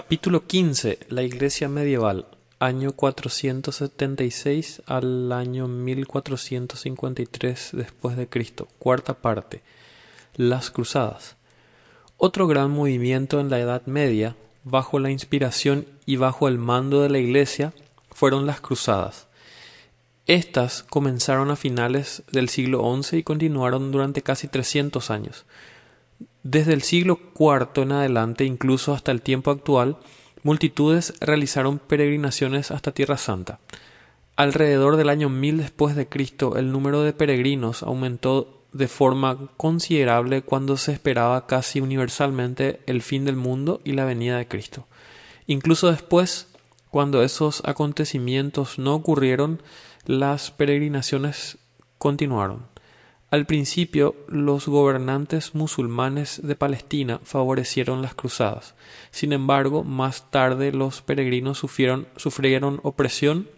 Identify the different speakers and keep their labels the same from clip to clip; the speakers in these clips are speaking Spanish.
Speaker 1: Capítulo 15. La Iglesia medieval. Año 476 al año 1453 después de Cristo. Cuarta parte. Las Cruzadas. Otro gran movimiento en la Edad Media, bajo la inspiración y bajo el mando de la Iglesia, fueron las Cruzadas. Estas comenzaron a finales del siglo XI y continuaron durante casi 300 años. Desde el siglo IV en adelante, incluso hasta el tiempo actual, multitudes realizaron peregrinaciones hasta Tierra Santa. Alrededor del año 1000 después de Cristo, el número de peregrinos aumentó de forma considerable cuando se esperaba casi universalmente el fin del mundo y la venida de Cristo. Incluso después, cuando esos acontecimientos no ocurrieron, las peregrinaciones continuaron. Al principio, los gobernantes musulmanes de Palestina favorecieron las cruzadas. Sin embargo, más tarde los peregrinos sufrieron, sufrieron opresión,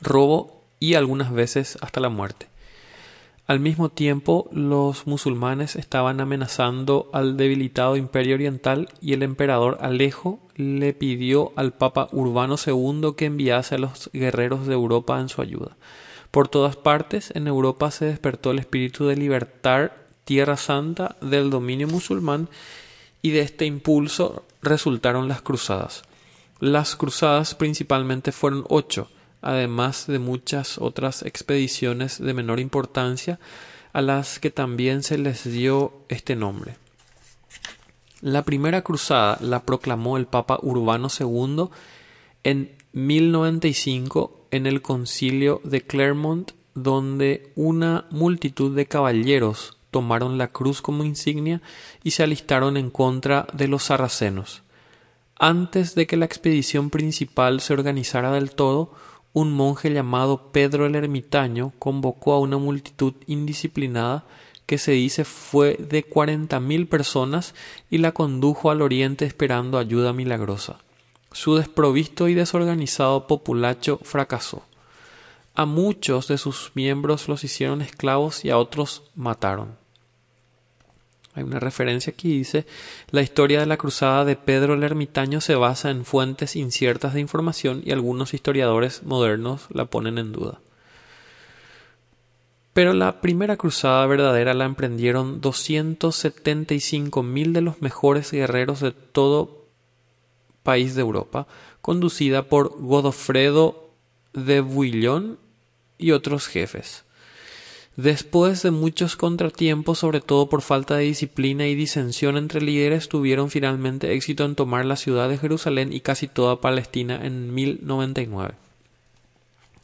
Speaker 1: robo y algunas veces hasta la muerte. Al mismo tiempo, los musulmanes estaban amenazando al debilitado imperio oriental y el emperador Alejo le pidió al Papa Urbano II que enviase a los guerreros de Europa en su ayuda. Por todas partes en Europa se despertó el espíritu de libertar Tierra Santa del dominio musulmán y de este impulso resultaron las cruzadas. Las cruzadas principalmente fueron ocho, además de muchas otras expediciones de menor importancia a las que también se les dio este nombre. La primera cruzada la proclamó el Papa Urbano II en 1095 en el concilio de Clermont, donde una multitud de caballeros tomaron la cruz como insignia y se alistaron en contra de los sarracenos. Antes de que la expedición principal se organizara del todo, un monje llamado Pedro el Ermitaño convocó a una multitud indisciplinada que se dice fue de cuarenta mil personas y la condujo al oriente esperando ayuda milagrosa. Su desprovisto y desorganizado populacho fracasó. A muchos de sus miembros los hicieron esclavos y a otros mataron. Hay una referencia aquí dice la historia de la cruzada de Pedro el Ermitaño se basa en fuentes inciertas de información y algunos historiadores modernos la ponen en duda. Pero la primera cruzada verdadera la emprendieron 275.000 de los mejores guerreros de todo país de Europa, conducida por Godofredo de Bouillon y otros jefes. Después de muchos contratiempos, sobre todo por falta de disciplina y disensión entre líderes, tuvieron finalmente éxito en tomar la ciudad de Jerusalén y casi toda Palestina en 1099.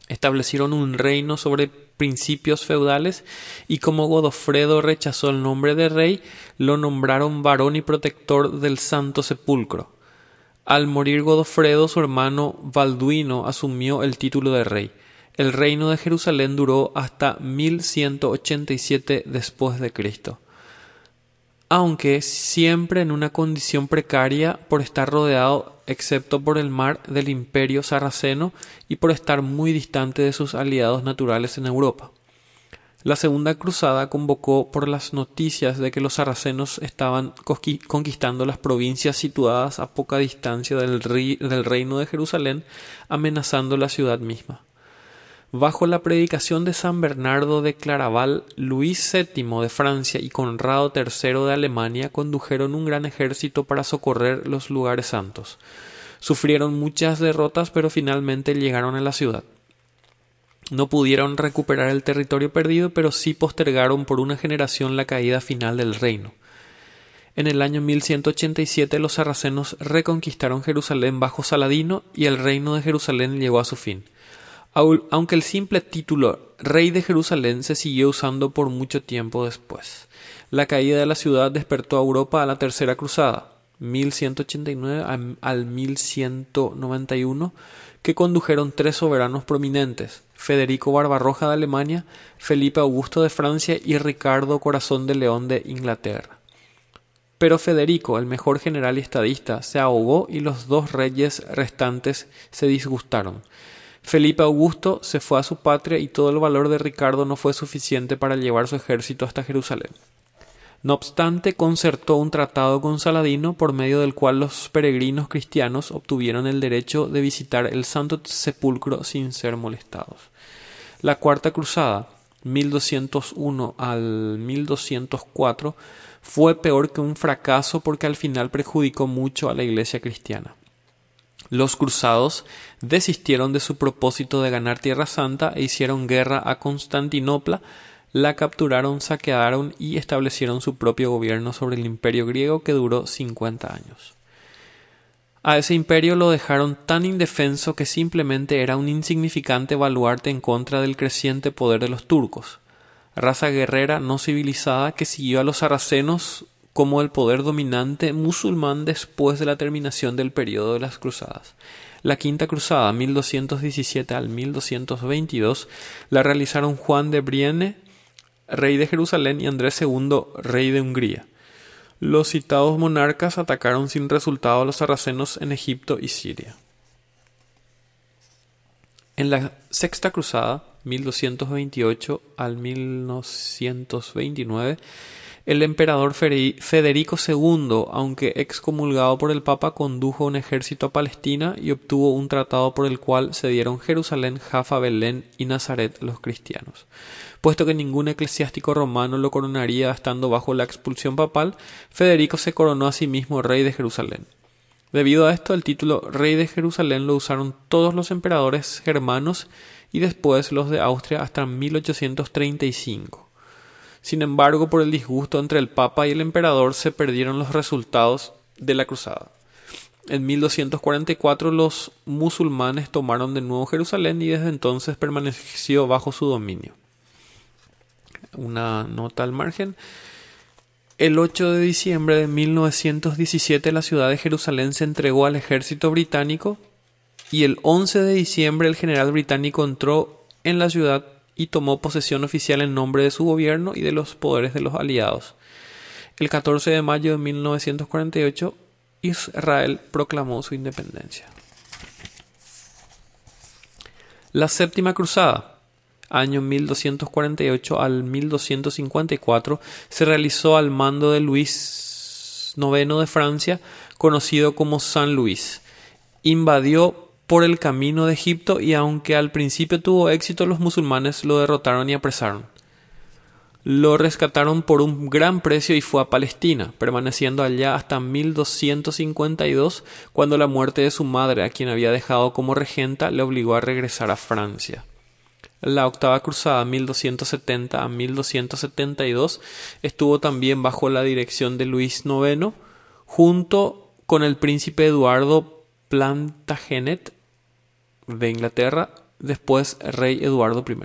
Speaker 1: Establecieron un reino sobre principios feudales y como Godofredo rechazó el nombre de rey, lo nombraron varón y protector del Santo Sepulcro. Al morir Godofredo, su hermano Balduino asumió el título de rey. El reino de Jerusalén duró hasta 1187 después de Cristo. Aunque siempre en una condición precaria por estar rodeado, excepto por el mar, del imperio sarraceno y por estar muy distante de sus aliados naturales en Europa. La segunda cruzada convocó por las noticias de que los sarracenos estaban conquistando las provincias situadas a poca distancia del, del reino de Jerusalén, amenazando la ciudad misma. Bajo la predicación de San Bernardo de Claraval, Luis VII de Francia y Conrado III de Alemania condujeron un gran ejército para socorrer los lugares santos. Sufrieron muchas derrotas, pero finalmente llegaron a la ciudad. No pudieron recuperar el territorio perdido, pero sí postergaron por una generación la caída final del reino. En el año 1187 los sarracenos reconquistaron Jerusalén bajo Saladino y el reino de Jerusalén llegó a su fin. Aunque el simple título Rey de Jerusalén se siguió usando por mucho tiempo después. La caída de la ciudad despertó a Europa a la Tercera Cruzada, 1189 al 1191, que condujeron tres soberanos prominentes, Federico Barbarroja de Alemania, Felipe Augusto de Francia y Ricardo Corazón de León de Inglaterra. Pero Federico, el mejor general y estadista, se ahogó y los dos reyes restantes se disgustaron. Felipe Augusto se fue a su patria y todo el valor de Ricardo no fue suficiente para llevar su ejército hasta Jerusalén. No obstante, concertó un tratado con Saladino por medio del cual los peregrinos cristianos obtuvieron el derecho de visitar el Santo Sepulcro sin ser molestados. La Cuarta Cruzada, 1201 al 1204, fue peor que un fracaso porque al final perjudicó mucho a la Iglesia cristiana. Los cruzados desistieron de su propósito de ganar Tierra Santa e hicieron guerra a Constantinopla la capturaron, saquearon y establecieron su propio gobierno sobre el imperio griego que duró 50 años. A ese imperio lo dejaron tan indefenso que simplemente era un insignificante baluarte en contra del creciente poder de los turcos, raza guerrera no civilizada que siguió a los sarracenos como el poder dominante musulmán después de la terminación del periodo de las cruzadas. La Quinta Cruzada, 1217 al 1222, la realizaron Juan de Brienne, rey de Jerusalén, y Andrés II, rey de Hungría. Los citados monarcas atacaron sin resultado a los sarracenos en Egipto y Siria. En la Sexta Cruzada, 1228 al 1929, el emperador Federico II, aunque excomulgado por el Papa, condujo un ejército a Palestina y obtuvo un tratado por el cual se dieron Jerusalén, Jaffa, Belén y Nazaret los cristianos. Puesto que ningún eclesiástico romano lo coronaría estando bajo la expulsión papal, Federico se coronó a sí mismo rey de Jerusalén. Debido a esto, el título rey de Jerusalén lo usaron todos los emperadores germanos y después los de Austria hasta 1835. Sin embargo, por el disgusto entre el Papa y el emperador se perdieron los resultados de la cruzada. En 1244 los musulmanes tomaron de nuevo Jerusalén y desde entonces permaneció bajo su dominio. Una nota al margen. El 8 de diciembre de 1917 la ciudad de Jerusalén se entregó al ejército británico y el 11 de diciembre el general británico entró en la ciudad y tomó posesión oficial en nombre de su gobierno y de los poderes de los aliados. El 14 de mayo de 1948 Israel proclamó su independencia. La Séptima Cruzada, año 1248 al 1254, se realizó al mando de Luis IX de Francia, conocido como San Luis. Invadió por el camino de Egipto y aunque al principio tuvo éxito los musulmanes lo derrotaron y apresaron. Lo rescataron por un gran precio y fue a Palestina, permaneciendo allá hasta 1252, cuando la muerte de su madre, a quien había dejado como regenta, le obligó a regresar a Francia. La octava cruzada 1270 a 1272 estuvo también bajo la dirección de Luis IX, junto con el príncipe Eduardo Plantagenet de Inglaterra, después rey Eduardo I.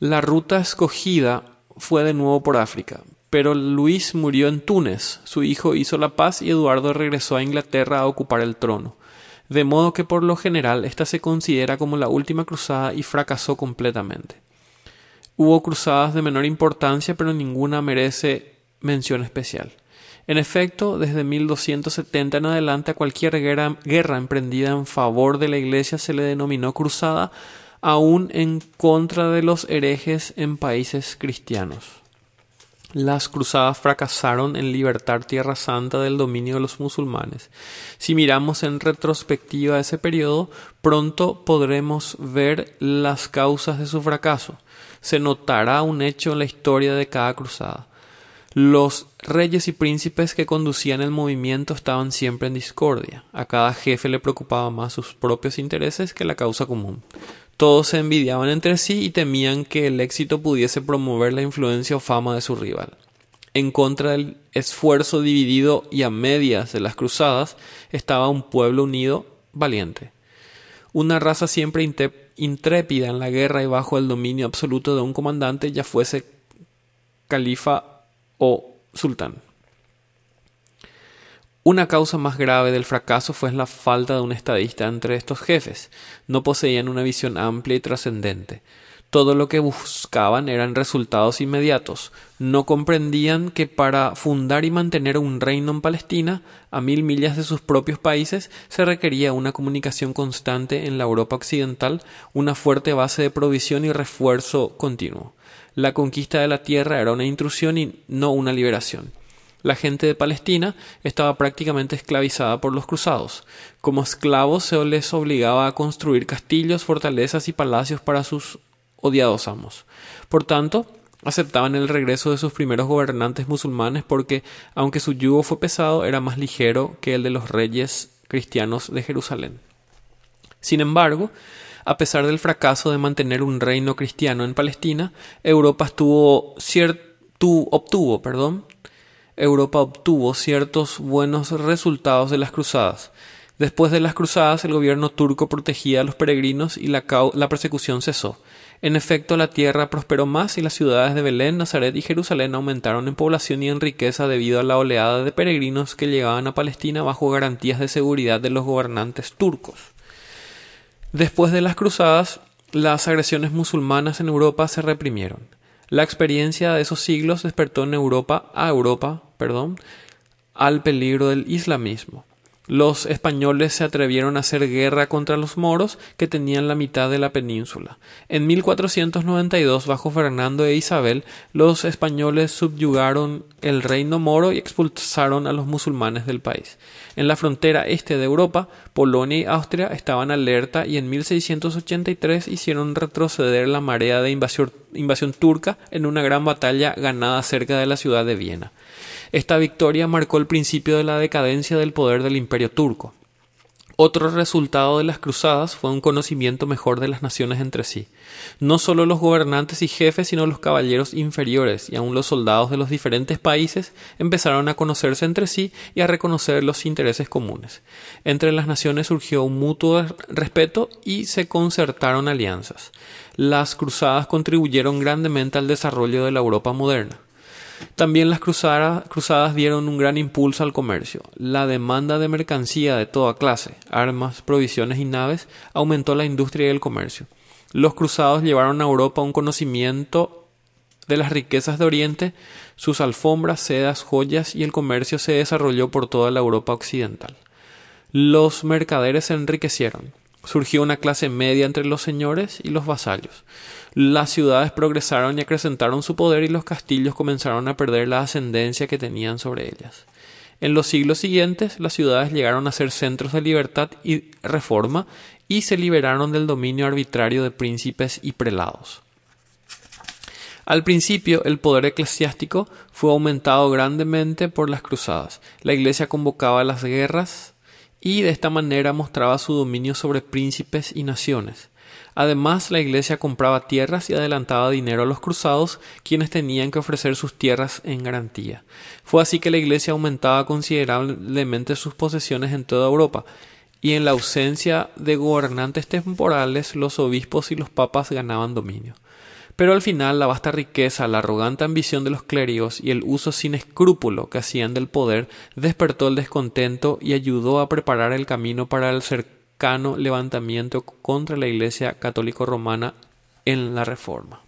Speaker 1: La ruta escogida fue de nuevo por África, pero Luis murió en Túnez, su hijo hizo la paz y Eduardo regresó a Inglaterra a ocupar el trono, de modo que por lo general esta se considera como la última cruzada y fracasó completamente. Hubo cruzadas de menor importancia, pero ninguna merece mención especial. En efecto, desde 1270 en adelante a cualquier guerra, emprendida en favor de la Iglesia se le denominó cruzada, aún en contra de los herejes en países cristianos. Las cruzadas fracasaron en libertar Tierra Santa del dominio de los musulmanes. Si miramos en retrospectiva ese periodo, pronto podremos ver las causas de su fracaso. Se notará un hecho en la historia de cada cruzada. Los reyes y príncipes que conducían el movimiento estaban siempre en discordia. A cada jefe le preocupaba más sus propios intereses que la causa común. Todos se envidiaban entre sí y temían que el éxito pudiese promover la influencia o fama de su rival. En contra del esfuerzo dividido y a medias de las cruzadas estaba un pueblo unido, valiente. Una raza siempre intrépida en la guerra y bajo el dominio absoluto de un comandante, ya fuese califa o sultán. Una causa más grave del fracaso fue la falta de un estadista entre estos jefes. No poseían una visión amplia y trascendente. Todo lo que buscaban eran resultados inmediatos. No comprendían que para fundar y mantener un reino en Palestina, a mil millas de sus propios países, se requería una comunicación constante en la Europa occidental, una fuerte base de provisión y refuerzo continuo. La conquista de la tierra era una intrusión y no una liberación. La gente de Palestina estaba prácticamente esclavizada por los cruzados. Como esclavos se les obligaba a construir castillos, fortalezas y palacios para sus odiados amos. Por tanto, aceptaban el regreso de sus primeros gobernantes musulmanes porque, aunque su yugo fue pesado, era más ligero que el de los reyes cristianos de Jerusalén. Sin embargo, a pesar del fracaso de mantener un reino cristiano en Palestina, Europa obtuvo ciertos buenos resultados de las cruzadas. Después de las cruzadas, el gobierno turco protegía a los peregrinos y la persecución cesó. En efecto, la tierra prosperó más y las ciudades de Belén, Nazaret y Jerusalén aumentaron en población y en riqueza debido a la oleada de peregrinos que llegaban a Palestina bajo garantías de seguridad de los gobernantes turcos. Después de las cruzadas, las agresiones musulmanas en Europa se reprimieron. La experiencia de esos siglos despertó en Europa a Europa, perdón, al peligro del islamismo los españoles se atrevieron a hacer guerra contra los moros que tenían la mitad de la península. En 1492, bajo Fernando e Isabel, los españoles subyugaron el reino moro y expulsaron a los musulmanes del país. En la frontera este de Europa, Polonia y Austria estaban alerta y en 1683 hicieron retroceder la marea de invasión, invasión turca en una gran batalla ganada cerca de la ciudad de Viena. Esta victoria marcó el principio de la decadencia del poder del imperio turco. Otro resultado de las cruzadas fue un conocimiento mejor de las naciones entre sí. No solo los gobernantes y jefes, sino los caballeros inferiores y aun los soldados de los diferentes países empezaron a conocerse entre sí y a reconocer los intereses comunes. Entre las naciones surgió un mutuo respeto y se concertaron alianzas. Las cruzadas contribuyeron grandemente al desarrollo de la Europa moderna. También las cruzadas, dieron un gran impulso al comercio. La demanda de mercancía de toda clase, armas, provisiones y naves, aumentó la industria y el comercio. Los cruzados llevaron a Europa un conocimiento de las riquezas de Oriente, sus alfombras, sedas, joyas y el comercio se desarrolló por toda la Europa occidental. Los mercaderes se enriquecieron. Surgió una clase media entre los señores y los vasallos. Las ciudades progresaron y acrecentaron su poder y los castillos comenzaron a perder la ascendencia que tenían sobre ellas. En los siglos siguientes, las ciudades llegaron a ser centros de libertad y reforma y se liberaron del dominio arbitrario de príncipes y prelados. Al principio, el poder eclesiástico fue aumentado grandemente por las cruzadas. La Iglesia convocaba las guerras y de esta manera mostraba su dominio sobre príncipes y naciones. Además, la Iglesia compraba tierras y adelantaba dinero a los cruzados, quienes tenían que ofrecer sus tierras en garantía. Fue así que la Iglesia aumentaba considerablemente sus posesiones en toda Europa, y en la ausencia de gobernantes temporales, los obispos y los papas ganaban dominio. Pero al final la vasta riqueza, la arrogante ambición de los clérigos y el uso sin escrúpulo que hacían del poder despertó el descontento y ayudó a preparar el camino para el levantamiento contra la Iglesia católico romana en la Reforma.